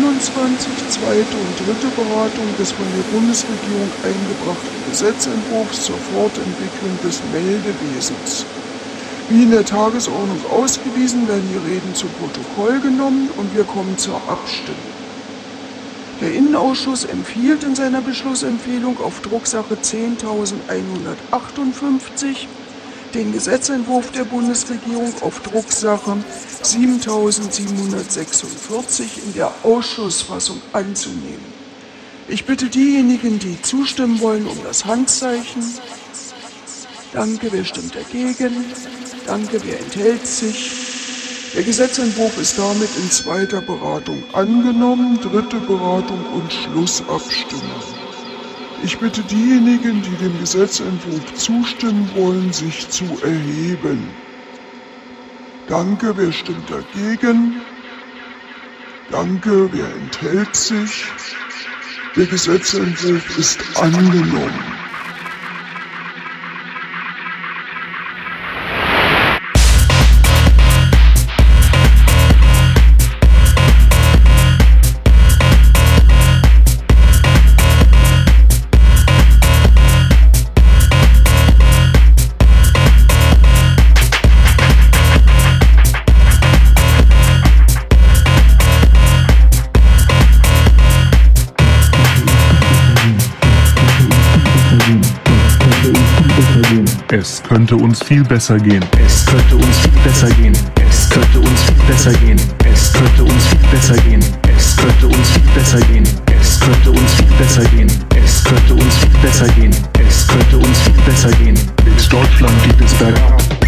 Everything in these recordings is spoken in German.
2021 zweite und dritte Beratung des von der Bundesregierung eingebrachten Gesetzentwurfs zur Fortentwicklung des Meldewesens. Wie in der Tagesordnung ausgewiesen, werden die Reden zu Protokoll genommen und wir kommen zur Abstimmung. Der Innenausschuss empfiehlt in seiner Beschlussempfehlung auf Drucksache 10.158 den Gesetzentwurf der Bundesregierung auf Drucksache 7746 in der Ausschussfassung anzunehmen. Ich bitte diejenigen, die zustimmen wollen, um das Handzeichen. Danke, wer stimmt dagegen? Danke, wer enthält sich? Der Gesetzentwurf ist damit in zweiter Beratung angenommen, dritte Beratung und Schlussabstimmung. Ich bitte diejenigen, die dem Gesetzentwurf zustimmen wollen, sich zu erheben. Danke, wer stimmt dagegen? Danke, wer enthält sich? Der Gesetzentwurf ist angenommen. Es könnte uns viel besser gehen. Es könnte uns viel besser gehen. Es könnte uns viel besser gehen. Es könnte uns viel besser gehen. Es könnte uns viel besser gehen. Es könnte uns viel besser gehen. Es könnte uns viel besser gehen. Es könnte uns viel besser gehen. Mit Deutschland geht es bergab.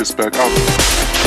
this back out.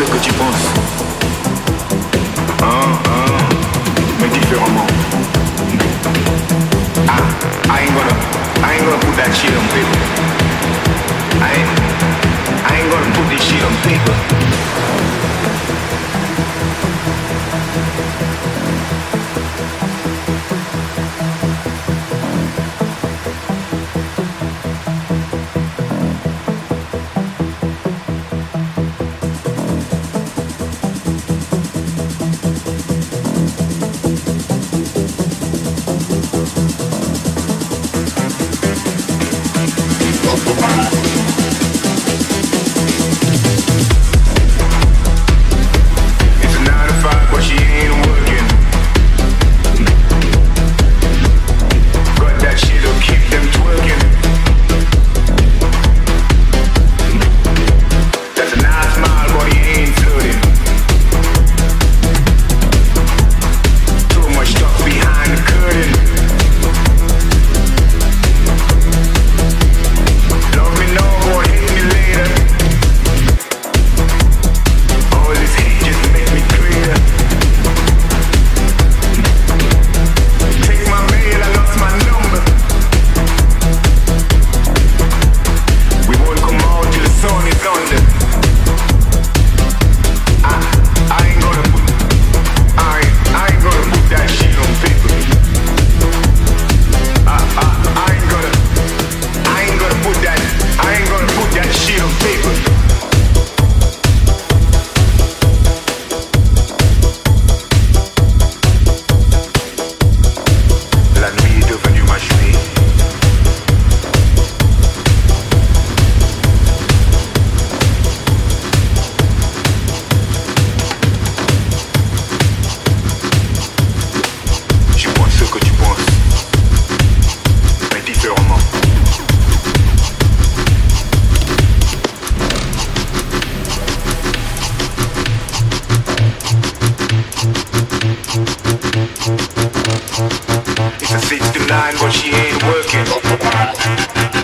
celle que tu penses. Un, un, mais différemment. I, I ain't gonna, I ain't gonna put that shit on paper. I ain't, I ain't gonna put this shit on paper. It's a six to nine, but she ain't working.